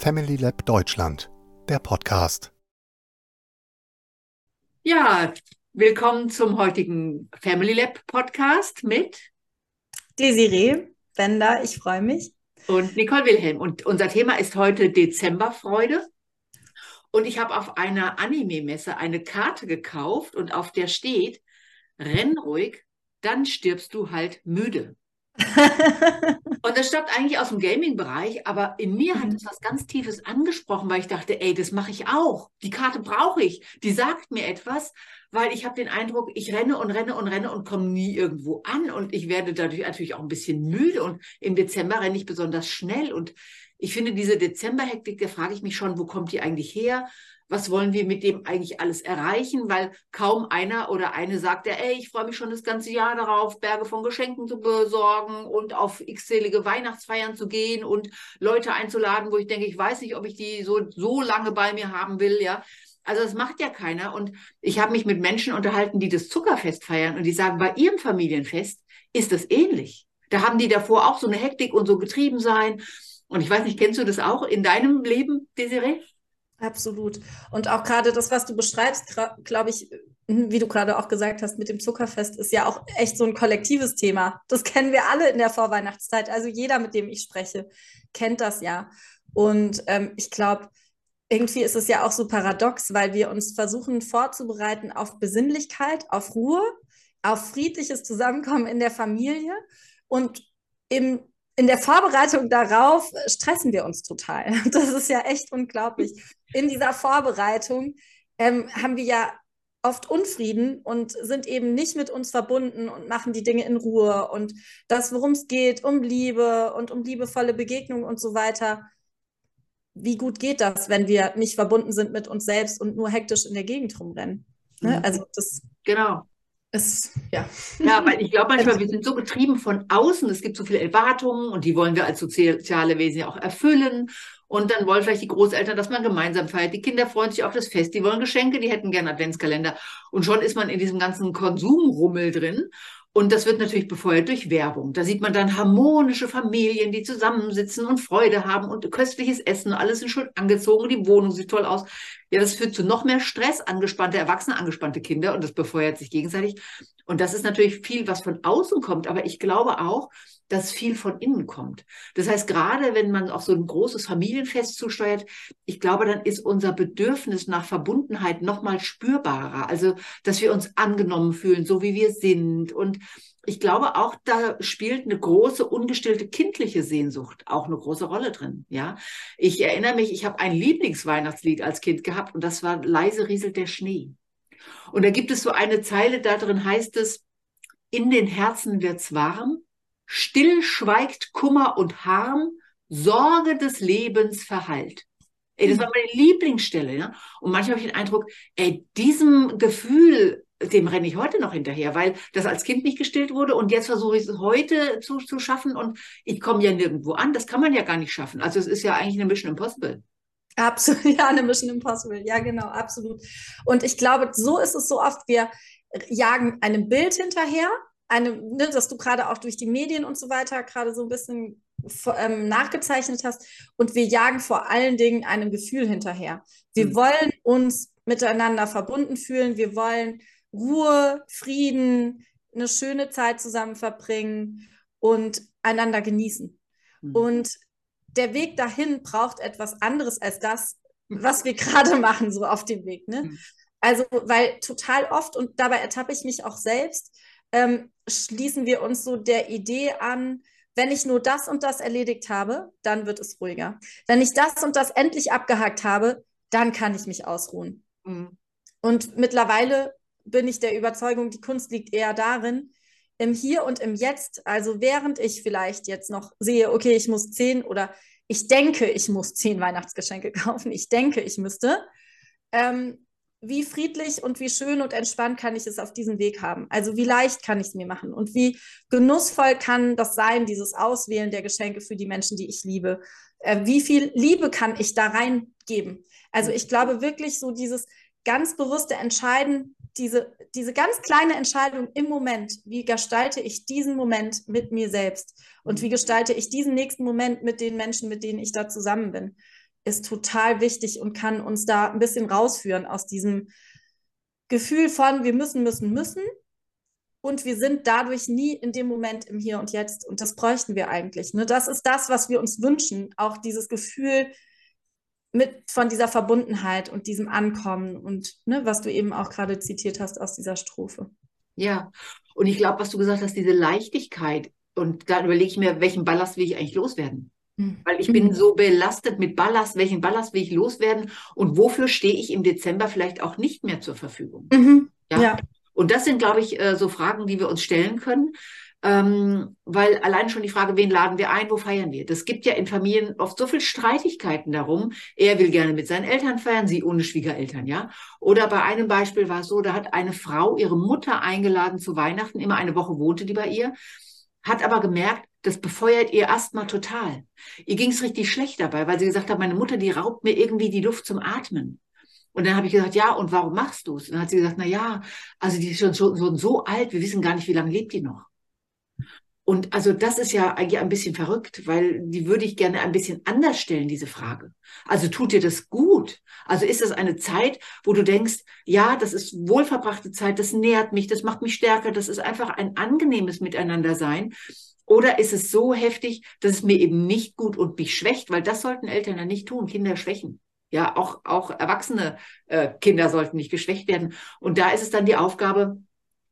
Family Lab Deutschland, der Podcast. Ja, willkommen zum heutigen Family Lab Podcast mit Desiree Bender, ich freue mich. Und Nicole Wilhelm. Und unser Thema ist heute Dezemberfreude. Und ich habe auf einer Anime-Messe eine Karte gekauft und auf der steht, renn ruhig, dann stirbst du halt müde. und das stammt eigentlich aus dem Gaming-Bereich, aber in mir hat es was ganz Tiefes angesprochen, weil ich dachte, ey, das mache ich auch. Die Karte brauche ich. Die sagt mir etwas, weil ich habe den Eindruck, ich renne und renne und renne und komme nie irgendwo an und ich werde dadurch natürlich auch ein bisschen müde und im Dezember renne ich besonders schnell und ich finde diese Dezemberhektik, da frage ich mich schon, wo kommt die eigentlich her? was wollen wir mit dem eigentlich alles erreichen, weil kaum einer oder eine sagt ja, ey, ich freue mich schon das ganze Jahr darauf, Berge von Geschenken zu besorgen und auf x-zählige Weihnachtsfeiern zu gehen und Leute einzuladen, wo ich denke, ich weiß nicht, ob ich die so, so lange bei mir haben will, ja. Also das macht ja keiner. Und ich habe mich mit Menschen unterhalten, die das Zuckerfest feiern und die sagen, bei ihrem Familienfest ist das ähnlich. Da haben die davor auch so eine Hektik und so getrieben sein. Und ich weiß nicht, kennst du das auch in deinem Leben, Desiree? Absolut. Und auch gerade das, was du beschreibst, glaube ich, wie du gerade auch gesagt hast, mit dem Zuckerfest ist ja auch echt so ein kollektives Thema. Das kennen wir alle in der Vorweihnachtszeit. Also jeder, mit dem ich spreche, kennt das ja. Und ähm, ich glaube, irgendwie ist es ja auch so paradox, weil wir uns versuchen vorzubereiten auf Besinnlichkeit, auf Ruhe, auf friedliches Zusammenkommen in der Familie. Und im in der Vorbereitung darauf stressen wir uns total. Das ist ja echt unglaublich. In dieser Vorbereitung ähm, haben wir ja oft Unfrieden und sind eben nicht mit uns verbunden und machen die Dinge in Ruhe. Und das, worum es geht, um Liebe und um liebevolle Begegnung und so weiter. Wie gut geht das, wenn wir nicht verbunden sind mit uns selbst und nur hektisch in der Gegend rumrennen? Ne? Mhm. Also das genau es, ja. Ja, weil ich glaube manchmal, wir sind so getrieben von außen, es gibt so viele Erwartungen und die wollen wir als soziale Wesen ja auch erfüllen. Und dann wollen vielleicht die Großeltern, dass man gemeinsam feiert. Die Kinder freuen sich auf das Fest, die wollen Geschenke, die hätten gerne Adventskalender. Und schon ist man in diesem ganzen Konsumrummel drin. Und das wird natürlich befeuert durch Werbung. Da sieht man dann harmonische Familien, die zusammensitzen und Freude haben und köstliches Essen. Alles sind schön angezogen, die Wohnung sieht toll aus. Ja, das führt zu noch mehr Stress, angespannte Erwachsene, angespannte Kinder und das befeuert sich gegenseitig. Und das ist natürlich viel, was von außen kommt. Aber ich glaube auch, dass viel von innen kommt. Das heißt, gerade wenn man auf so ein großes Familienfest zusteuert, ich glaube, dann ist unser Bedürfnis nach Verbundenheit noch mal spürbarer. Also, dass wir uns angenommen fühlen, so wie wir sind. Und ich glaube auch, da spielt eine große ungestillte kindliche Sehnsucht auch eine große Rolle drin. Ja, ich erinnere mich, ich habe ein Lieblingsweihnachtslied als Kind gehabt und das war leise rieselt der Schnee. Und da gibt es so eine Zeile, da drin heißt es, in den Herzen wird's warm, Still schweigt Kummer und Harm, Sorge des Lebens verheilt. Ey, das war meine Lieblingsstelle. Ja? Und manchmal habe ich den Eindruck, ey, diesem Gefühl, dem renne ich heute noch hinterher, weil das als Kind nicht gestillt wurde und jetzt versuche ich es heute zu, zu schaffen und ich komme ja nirgendwo an. Das kann man ja gar nicht schaffen. Also es ist ja eigentlich eine Mission Impossible. Absolut, ja, eine Mission Impossible. Ja, genau, absolut. Und ich glaube, so ist es so oft, wir jagen einem Bild hinterher eine, ne, dass du gerade auch durch die Medien und so weiter gerade so ein bisschen ähm, nachgezeichnet hast. Und wir jagen vor allen Dingen einem Gefühl hinterher. Wir mhm. wollen uns miteinander verbunden fühlen. Wir wollen Ruhe, Frieden, eine schöne Zeit zusammen verbringen und einander genießen. Mhm. Und der Weg dahin braucht etwas anderes als das, was wir gerade machen, so auf dem Weg. Ne? Mhm. Also, weil total oft, und dabei ertappe ich mich auch selbst, ähm, schließen wir uns so der Idee an, wenn ich nur das und das erledigt habe, dann wird es ruhiger. Wenn ich das und das endlich abgehakt habe, dann kann ich mich ausruhen. Mhm. Und mittlerweile bin ich der Überzeugung, die Kunst liegt eher darin, im Hier und im Jetzt, also während ich vielleicht jetzt noch sehe, okay, ich muss zehn oder ich denke, ich muss zehn Weihnachtsgeschenke kaufen, ich denke, ich müsste, ähm, wie friedlich und wie schön und entspannt kann ich es auf diesem Weg haben? Also wie leicht kann ich es mir machen? Und wie genussvoll kann das sein, dieses Auswählen der Geschenke für die Menschen, die ich liebe? Äh, wie viel Liebe kann ich da reingeben? Also ich glaube wirklich so dieses ganz bewusste Entscheiden, diese, diese ganz kleine Entscheidung im Moment, wie gestalte ich diesen Moment mit mir selbst und wie gestalte ich diesen nächsten Moment mit den Menschen, mit denen ich da zusammen bin, ist total wichtig und kann uns da ein bisschen rausführen aus diesem Gefühl von, wir müssen, müssen, müssen. Und wir sind dadurch nie in dem Moment im Hier und Jetzt. Und das bräuchten wir eigentlich. Ne? Das ist das, was wir uns wünschen. Auch dieses Gefühl mit von dieser Verbundenheit und diesem Ankommen und ne, was du eben auch gerade zitiert hast aus dieser Strophe. Ja, und ich glaube, was du gesagt hast, diese Leichtigkeit. Und dann überlege ich mir, welchen Ballast will ich eigentlich loswerden? Hm. Weil ich bin mhm. so belastet mit Ballast. Welchen Ballast will ich loswerden? Und wofür stehe ich im Dezember vielleicht auch nicht mehr zur Verfügung? Mhm. Ja? ja. Und das sind, glaube ich, äh, so Fragen, die wir uns stellen können. Ähm, weil allein schon die Frage, wen laden wir ein, wo feiern wir? Das gibt ja in Familien oft so viel Streitigkeiten darum. Er will gerne mit seinen Eltern feiern, sie ohne Schwiegereltern, ja. Oder bei einem Beispiel war es so, da hat eine Frau ihre Mutter eingeladen zu Weihnachten, immer eine Woche wohnte die bei ihr, hat aber gemerkt, das befeuert ihr Asthma total. Ihr ging es richtig schlecht dabei, weil sie gesagt hat, meine Mutter, die raubt mir irgendwie die Luft zum Atmen. Und dann habe ich gesagt, ja, und warum machst du es? Und dann hat sie gesagt, na ja, also die ist schon so, so, so alt, wir wissen gar nicht, wie lange lebt die noch. Und also das ist ja eigentlich ein bisschen verrückt, weil die würde ich gerne ein bisschen anders stellen, diese Frage. Also tut dir das gut? Also ist das eine Zeit, wo du denkst, ja, das ist wohlverbrachte Zeit, das nährt mich, das macht mich stärker, das ist einfach ein angenehmes Miteinander sein. Oder ist es so heftig, dass es mir eben nicht gut und mich schwächt, weil das sollten Eltern ja nicht tun, Kinder schwächen. Ja, auch, auch erwachsene äh, Kinder sollten nicht geschwächt werden. Und da ist es dann die Aufgabe,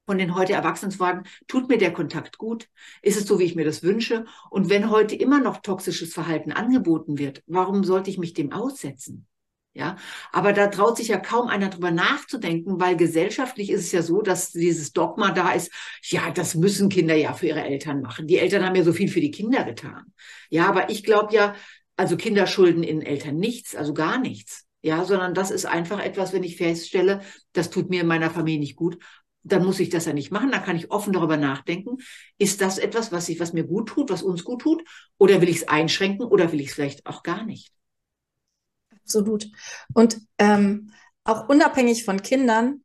von den heute Erwachsenen zu fragen, tut mir der Kontakt gut? Ist es so, wie ich mir das wünsche? Und wenn heute immer noch toxisches Verhalten angeboten wird, warum sollte ich mich dem aussetzen? Ja, aber da traut sich ja kaum einer drüber nachzudenken, weil gesellschaftlich ist es ja so, dass dieses Dogma da ist, ja, das müssen Kinder ja für ihre Eltern machen. Die Eltern haben ja so viel für die Kinder getan. Ja, aber ich glaube ja, also Kinder schulden in Eltern nichts, also gar nichts. Ja, sondern das ist einfach etwas, wenn ich feststelle, das tut mir in meiner Familie nicht gut, dann muss ich das ja nicht machen. Da kann ich offen darüber nachdenken. Ist das etwas, was ich, was mir gut tut, was uns gut tut? Oder will ich es einschränken oder will ich es vielleicht auch gar nicht? Absolut. Und ähm, auch unabhängig von Kindern,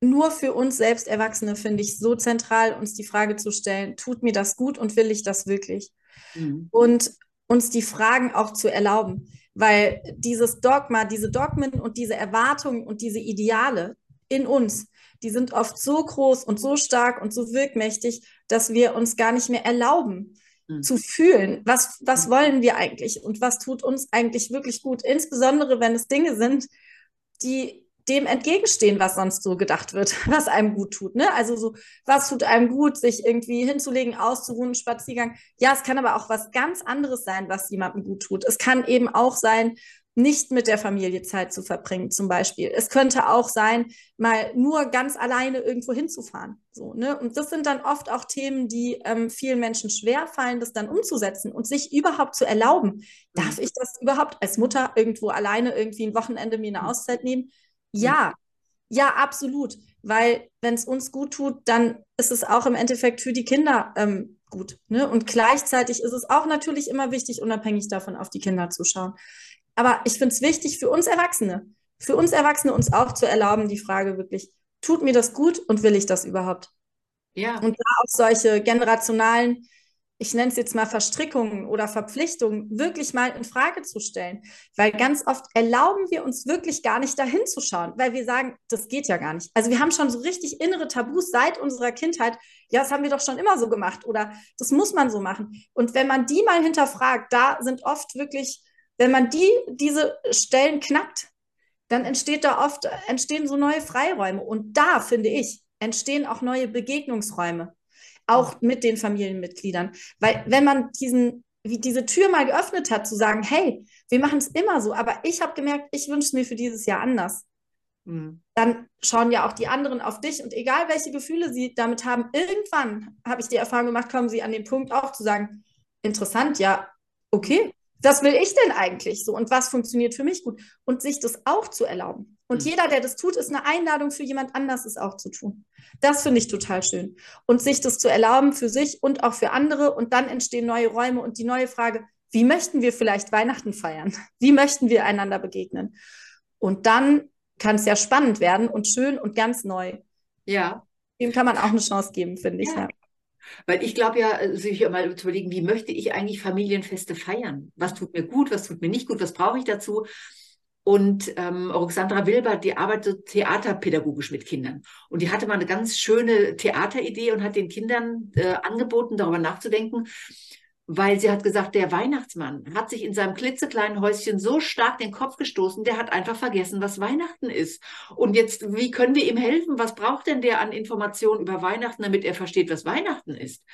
nur für uns selbst Erwachsene finde ich so zentral, uns die Frage zu stellen, tut mir das gut und will ich das wirklich? Mhm. Und uns die Fragen auch zu erlauben. Weil dieses Dogma, diese Dogmen und diese Erwartungen und diese Ideale in uns, die sind oft so groß und so stark und so wirkmächtig, dass wir uns gar nicht mehr erlauben mhm. zu fühlen, was, was mhm. wollen wir eigentlich und was tut uns eigentlich wirklich gut, insbesondere wenn es Dinge sind, die dem entgegenstehen, was sonst so gedacht wird, was einem gut tut. Ne? Also so, was tut einem gut, sich irgendwie hinzulegen, auszuruhen, Spaziergang. Ja, es kann aber auch was ganz anderes sein, was jemandem gut tut. Es kann eben auch sein, nicht mit der Familie Zeit zu verbringen, zum Beispiel. Es könnte auch sein, mal nur ganz alleine irgendwo hinzufahren. So, ne? Und das sind dann oft auch Themen, die ähm, vielen Menschen schwer fallen, das dann umzusetzen und sich überhaupt zu erlauben. Darf mhm. ich das überhaupt als Mutter irgendwo alleine irgendwie ein Wochenende mir eine mhm. Auszeit nehmen? Ja, ja, absolut. Weil wenn es uns gut tut, dann ist es auch im Endeffekt für die Kinder ähm, gut. Ne? Und gleichzeitig ist es auch natürlich immer wichtig, unabhängig davon auf die Kinder zu schauen. Aber ich finde es wichtig für uns Erwachsene, für uns Erwachsene uns auch zu erlauben, die Frage wirklich, tut mir das gut und will ich das überhaupt? Ja. Und da auch solche generationalen, ich nenne es jetzt mal Verstrickungen oder Verpflichtungen, wirklich mal in Frage zu stellen. Weil ganz oft erlauben wir uns wirklich gar nicht dahin zu schauen, weil wir sagen, das geht ja gar nicht. Also wir haben schon so richtig innere Tabus seit unserer Kindheit. Ja, das haben wir doch schon immer so gemacht oder das muss man so machen. Und wenn man die mal hinterfragt, da sind oft wirklich wenn man die, diese Stellen knackt, dann entsteht da oft, entstehen so neue Freiräume. Und da, finde ich, entstehen auch neue Begegnungsräume, auch mit den Familienmitgliedern. Weil wenn man diesen, wie diese Tür mal geöffnet hat, zu sagen, hey, wir machen es immer so, aber ich habe gemerkt, ich wünsche es mir für dieses Jahr anders. Mhm. Dann schauen ja auch die anderen auf dich und egal welche Gefühle sie damit haben, irgendwann habe ich die Erfahrung gemacht, kommen sie an den Punkt auch zu sagen, interessant, ja, okay, was will ich denn eigentlich so und was funktioniert für mich gut? Und sich das auch zu erlauben. Und mhm. jeder, der das tut, ist eine Einladung für jemand anders, es auch zu tun. Das finde ich total schön. Und sich das zu erlauben für sich und auch für andere. Und dann entstehen neue Räume und die neue Frage, wie möchten wir vielleicht Weihnachten feiern? Wie möchten wir einander begegnen? Und dann kann es ja spannend werden und schön und ganz neu. Ja. Dem kann man auch eine Chance geben, finde ich. Ja. Weil ich glaube ja, äh, sich mal zu überlegen, wie möchte ich eigentlich Familienfeste feiern? Was tut mir gut, was tut mir nicht gut, was brauche ich dazu? Und ähm, Alexandra Wilbert, die arbeitet theaterpädagogisch mit Kindern. Und die hatte mal eine ganz schöne Theateridee und hat den Kindern äh, angeboten, darüber nachzudenken, weil sie hat gesagt, der Weihnachtsmann hat sich in seinem klitzekleinen Häuschen so stark den Kopf gestoßen, der hat einfach vergessen, was Weihnachten ist. Und jetzt, wie können wir ihm helfen? Was braucht denn der an Informationen über Weihnachten, damit er versteht, was Weihnachten ist?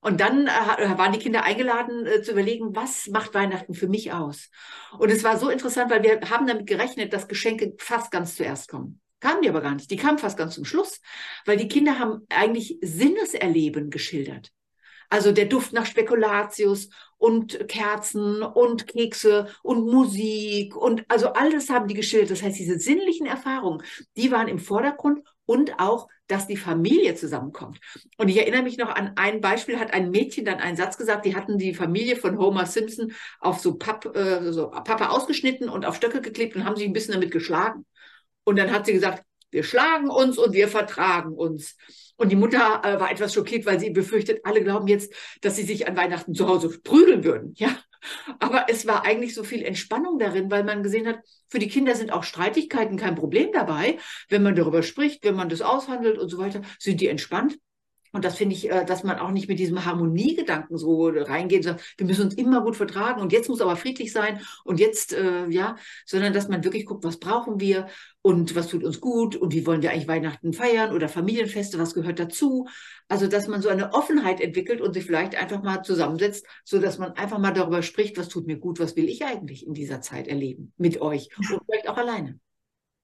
Und dann äh, waren die Kinder eingeladen äh, zu überlegen, was macht Weihnachten für mich aus? Und es war so interessant, weil wir haben damit gerechnet, dass Geschenke fast ganz zuerst kommen. Kamen die aber gar nicht. Die kamen fast ganz zum Schluss, weil die Kinder haben eigentlich Sinneserleben geschildert. Also der Duft nach Spekulatius und Kerzen und Kekse und Musik und also alles haben die geschildert. Das heißt, diese sinnlichen Erfahrungen, die waren im Vordergrund und auch, dass die Familie zusammenkommt. Und ich erinnere mich noch an ein Beispiel, hat ein Mädchen dann einen Satz gesagt, die hatten die Familie von Homer Simpson auf so, Papp, äh, so Pappe ausgeschnitten und auf Stöcke geklebt und haben sich ein bisschen damit geschlagen. Und dann hat sie gesagt, wir schlagen uns und wir vertragen uns. Und die Mutter äh, war etwas schockiert, weil sie befürchtet, alle glauben jetzt, dass sie sich an Weihnachten zu Hause prügeln würden. Ja, aber es war eigentlich so viel Entspannung darin, weil man gesehen hat, für die Kinder sind auch Streitigkeiten kein Problem dabei. Wenn man darüber spricht, wenn man das aushandelt und so weiter, sind die entspannt. Und das finde ich, äh, dass man auch nicht mit diesem Harmoniegedanken so reingeht, sagt, wir müssen uns immer gut vertragen und jetzt muss aber friedlich sein und jetzt, äh, ja, sondern dass man wirklich guckt, was brauchen wir und was tut uns gut und wie wollen wir eigentlich Weihnachten feiern oder Familienfeste, was gehört dazu. Also, dass man so eine Offenheit entwickelt und sich vielleicht einfach mal zusammensetzt, so dass man einfach mal darüber spricht, was tut mir gut, was will ich eigentlich in dieser Zeit erleben mit euch und vielleicht auch alleine.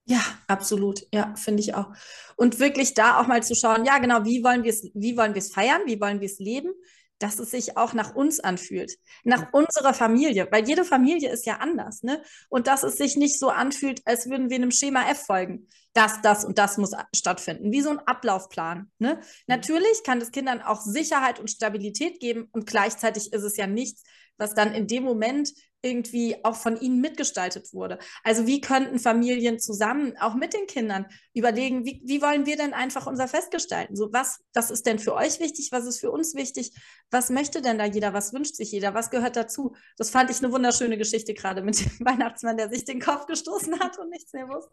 Ja, absolut. Ja, finde ich auch. Und wirklich da auch mal zu schauen, ja, genau, wie wollen wir es, wie wollen wir es feiern, wie wollen wir es leben, dass es sich auch nach uns anfühlt, nach unserer Familie, weil jede Familie ist ja anders, ne? Und dass es sich nicht so anfühlt, als würden wir einem Schema F folgen. Das, das und das muss stattfinden, wie so ein Ablaufplan. Ne? Natürlich kann es Kindern auch Sicherheit und Stabilität geben und gleichzeitig ist es ja nichts, was dann in dem Moment irgendwie auch von ihnen mitgestaltet wurde. Also wie könnten Familien zusammen, auch mit den Kindern, überlegen, wie, wie wollen wir denn einfach unser Fest gestalten? So, was, was ist denn für euch wichtig? Was ist für uns wichtig? Was möchte denn da jeder? Was wünscht sich jeder? Was gehört dazu? Das fand ich eine wunderschöne Geschichte gerade mit dem Weihnachtsmann, der sich den Kopf gestoßen hat und nichts mehr wusste.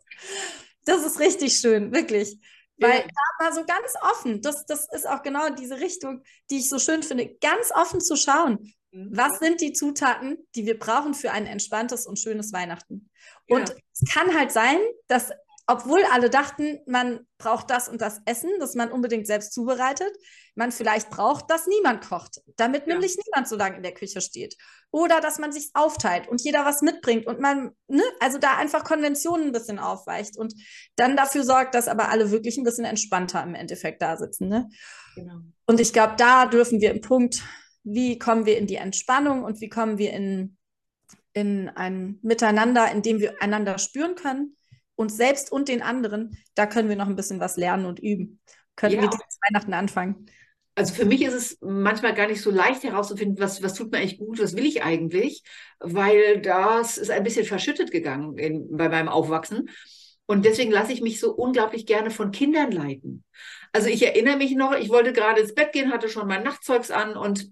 Das ist richtig schön, wirklich. Weil ja. da war so ganz offen, das, das ist auch genau diese Richtung, die ich so schön finde, ganz offen zu schauen. Mhm. Was sind die Zutaten, die wir brauchen für ein entspanntes und schönes Weihnachten? Und ja. es kann halt sein, dass, obwohl alle dachten, man braucht das und das Essen, das man unbedingt selbst zubereitet, man vielleicht braucht, dass niemand kocht, damit ja. nämlich niemand so lange in der Küche steht. Oder dass man sich aufteilt und jeder was mitbringt und man, ne, also da einfach Konventionen ein bisschen aufweicht und dann dafür sorgt, dass aber alle wirklich ein bisschen entspannter im Endeffekt da sitzen. Ne? Genau. Und ich glaube, da dürfen wir im Punkt wie kommen wir in die Entspannung und wie kommen wir in, in ein Miteinander, in dem wir einander spüren können, uns selbst und den anderen, da können wir noch ein bisschen was lernen und üben. Können ja. wir zu Weihnachten anfangen. Also für mich ist es manchmal gar nicht so leicht herauszufinden, was, was tut mir eigentlich gut, was will ich eigentlich, weil das ist ein bisschen verschüttet gegangen in, bei meinem Aufwachsen. Und deswegen lasse ich mich so unglaublich gerne von Kindern leiten. Also ich erinnere mich noch, ich wollte gerade ins Bett gehen, hatte schon mein Nachtzeugs an und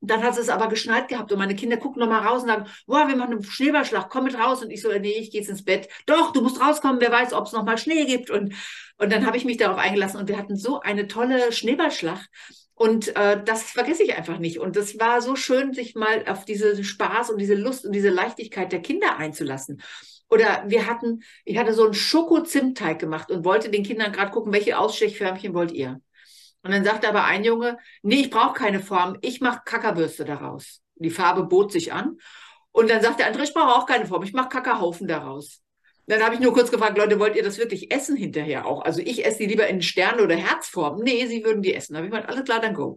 dann hat es aber geschneit gehabt und meine Kinder gucken noch mal raus und sagen, boah, wir machen einen Schneeballschlag, komm mit raus. Und ich so, nee, ich gehe jetzt ins Bett. Doch, du musst rauskommen, wer weiß, ob es noch mal Schnee gibt. Und, und dann habe ich mich darauf eingelassen und wir hatten so eine tolle Schneeballschlacht. Und äh, das vergesse ich einfach nicht. Und das war so schön, sich mal auf diesen Spaß und diese Lust und diese Leichtigkeit der Kinder einzulassen. Oder wir hatten, ich hatte so einen Schoko-Zimtteig gemacht und wollte den Kindern gerade gucken, welche Ausstechförmchen wollt ihr? Und dann sagte aber ein Junge, nee, ich brauche keine Form, ich mache Kackerbürste daraus. Die Farbe bot sich an. Und dann sagte der andere, ich brauche auch keine Form, ich mache Kackerhaufen daraus. Dann habe ich nur kurz gefragt, Leute, wollt ihr das wirklich essen hinterher auch? Also ich esse die lieber in Sterne- oder Herzform. Nee, sie würden die essen. Da habe ich gesagt, alles klar, dann go.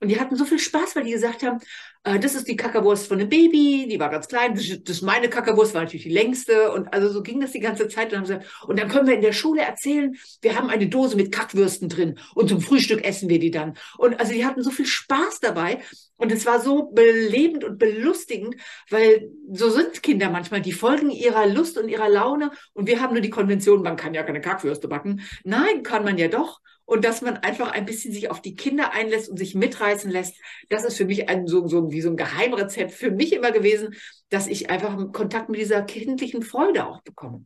Und die hatten so viel Spaß, weil die gesagt haben, das ist die Kackerwurst von dem Baby, die war ganz klein, das, ist meine Kackerwurst, war natürlich die längste. Und also so ging das die ganze Zeit. Und, haben gesagt, und dann können wir in der Schule erzählen, wir haben eine Dose mit Kackwürsten drin und zum Frühstück essen wir die dann. Und also die hatten so viel Spaß dabei. Und es war so belebend und belustigend, weil so sind Kinder manchmal, die folgen ihrer Lust und ihrer Laune. Und wir haben nur die Konvention, man kann ja keine Kackwürste backen. Nein, kann man ja doch. Und dass man einfach ein bisschen sich auf die Kinder einlässt und sich mitreißen lässt, das ist für mich ein, so, so, wie so ein Geheimrezept für mich immer gewesen, dass ich einfach Kontakt mit dieser kindlichen Freude auch bekomme.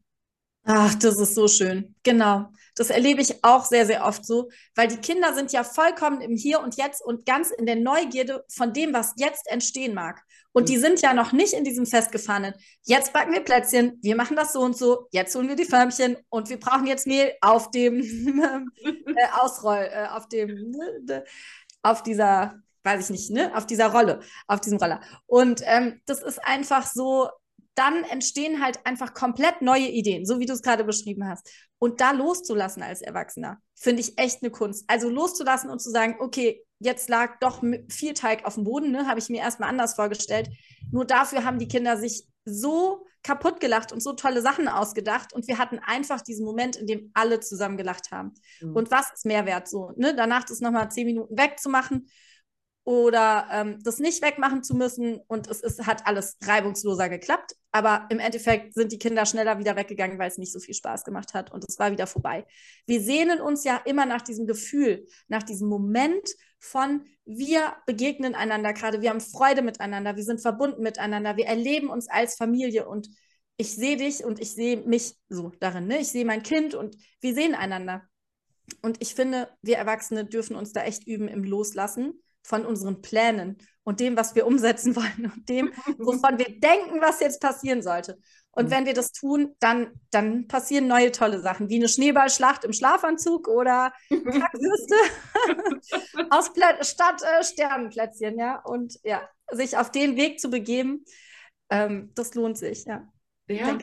Ach, das ist so schön. Genau. Das erlebe ich auch sehr, sehr oft so, weil die Kinder sind ja vollkommen im Hier und Jetzt und ganz in der Neugierde von dem, was jetzt entstehen mag. Und die sind ja noch nicht in diesem festgefahrenen. Jetzt backen wir Plätzchen, wir machen das so und so, jetzt holen wir die Förmchen und wir brauchen jetzt Mehl auf dem äh, Ausroll, äh, auf dem, ne, auf dieser, weiß ich nicht, ne, auf dieser Rolle, auf diesem Roller. Und ähm, das ist einfach so, dann entstehen halt einfach komplett neue Ideen, so wie du es gerade beschrieben hast. Und da loszulassen als Erwachsener, finde ich echt eine Kunst. Also loszulassen und zu sagen, okay, jetzt lag doch viel Teig auf dem Boden, ne? habe ich mir erstmal anders vorgestellt. Nur dafür haben die Kinder sich so kaputt gelacht und so tolle Sachen ausgedacht und wir hatten einfach diesen Moment, in dem alle zusammen gelacht haben. Mhm. Und was ist Mehrwert so? Ne? Danach das nochmal zehn Minuten wegzumachen oder ähm, das nicht wegmachen zu müssen und es ist, hat alles reibungsloser geklappt. Aber im Endeffekt sind die Kinder schneller wieder weggegangen, weil es nicht so viel Spaß gemacht hat und es war wieder vorbei. Wir sehnen uns ja immer nach diesem Gefühl, nach diesem Moment von wir begegnen einander gerade, wir haben Freude miteinander, wir sind verbunden miteinander, wir erleben uns als Familie und ich sehe dich und ich sehe mich so darin. Ne? Ich sehe mein Kind und wir sehen einander. Und ich finde, wir Erwachsene dürfen uns da echt üben im Loslassen von unseren Plänen und dem, was wir umsetzen wollen und dem, wovon wir denken, was jetzt passieren sollte. Und mhm. wenn wir das tun, dann, dann passieren neue tolle Sachen, wie eine Schneeballschlacht im Schlafanzug oder Kackwürste aus Plä statt äh, Sternenplätzchen, ja. Und ja, sich auf den Weg zu begeben, ähm, das lohnt sich, ja. Ja.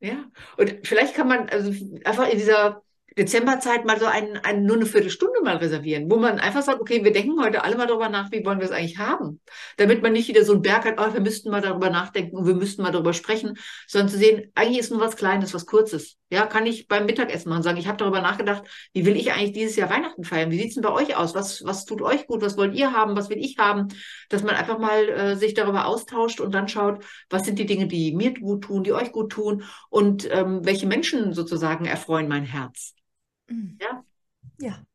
Ja. Und vielleicht kann man also einfach in dieser Dezemberzeit mal so ein, ein, nur eine Viertelstunde mal reservieren, wo man einfach sagt, okay, wir denken heute alle mal darüber nach, wie wollen wir es eigentlich haben. Damit man nicht wieder so einen Berg hat, oh, wir müssten mal darüber nachdenken und wir müssten mal darüber sprechen, sondern zu sehen, eigentlich ist nur was Kleines, was Kurzes. Ja, kann ich beim Mittagessen machen sagen, ich habe darüber nachgedacht, wie will ich eigentlich dieses Jahr Weihnachten feiern? Wie sieht's denn bei euch aus? Was, was tut euch gut? Was wollt ihr haben? Was will ich haben? Dass man einfach mal äh, sich darüber austauscht und dann schaut, was sind die Dinge, die mir gut tun, die euch gut tun und ähm, welche Menschen sozusagen erfreuen mein Herz. Ja. Ja.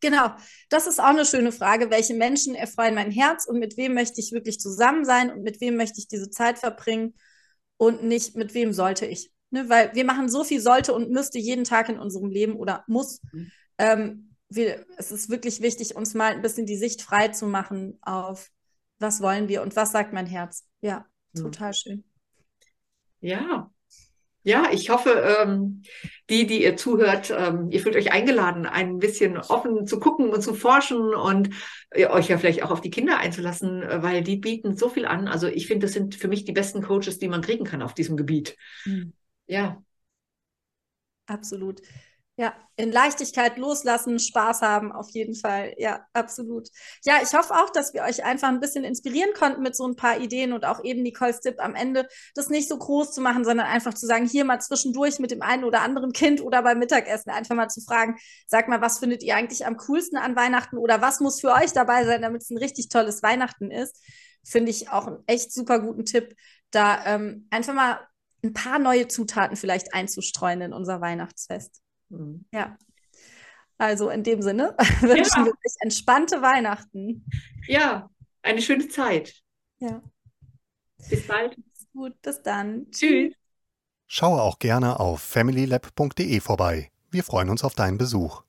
Genau, das ist auch eine schöne Frage. Welche Menschen erfreuen mein Herz und mit wem möchte ich wirklich zusammen sein und mit wem möchte ich diese Zeit verbringen und nicht mit wem sollte ich? Ne, weil wir machen so viel sollte und müsste jeden Tag in unserem Leben oder muss. Mhm. Ähm, wir, es ist wirklich wichtig, uns mal ein bisschen die Sicht frei zu machen auf, was wollen wir und was sagt mein Herz. Ja, mhm. total schön. Ja, ja, ich hoffe, ähm, die, die ihr zuhört, ähm, ihr fühlt euch eingeladen, ein bisschen offen zu gucken und zu forschen und äh, euch ja vielleicht auch auf die Kinder einzulassen, äh, weil die bieten so viel an. Also ich finde, das sind für mich die besten Coaches, die man kriegen kann auf diesem Gebiet. Mhm. Ja. Absolut. Ja, in Leichtigkeit loslassen, Spaß haben, auf jeden Fall. Ja, absolut. Ja, ich hoffe auch, dass wir euch einfach ein bisschen inspirieren konnten mit so ein paar Ideen und auch eben Nicole's Tipp am Ende, das nicht so groß zu machen, sondern einfach zu sagen, hier mal zwischendurch mit dem einen oder anderen Kind oder beim Mittagessen einfach mal zu fragen, sag mal, was findet ihr eigentlich am coolsten an Weihnachten oder was muss für euch dabei sein, damit es ein richtig tolles Weihnachten ist? Finde ich auch einen echt super guten Tipp, da ähm, einfach mal ein paar neue Zutaten vielleicht einzustreuen in unser Weihnachtsfest. Mhm. Ja. Also in dem Sinne wünschen ja. wir euch entspannte Weihnachten. Ja, eine schöne Zeit. Ja. Bis bald. Gut, bis dann. Tschüss. Schaue auch gerne auf familylab.de vorbei. Wir freuen uns auf deinen Besuch.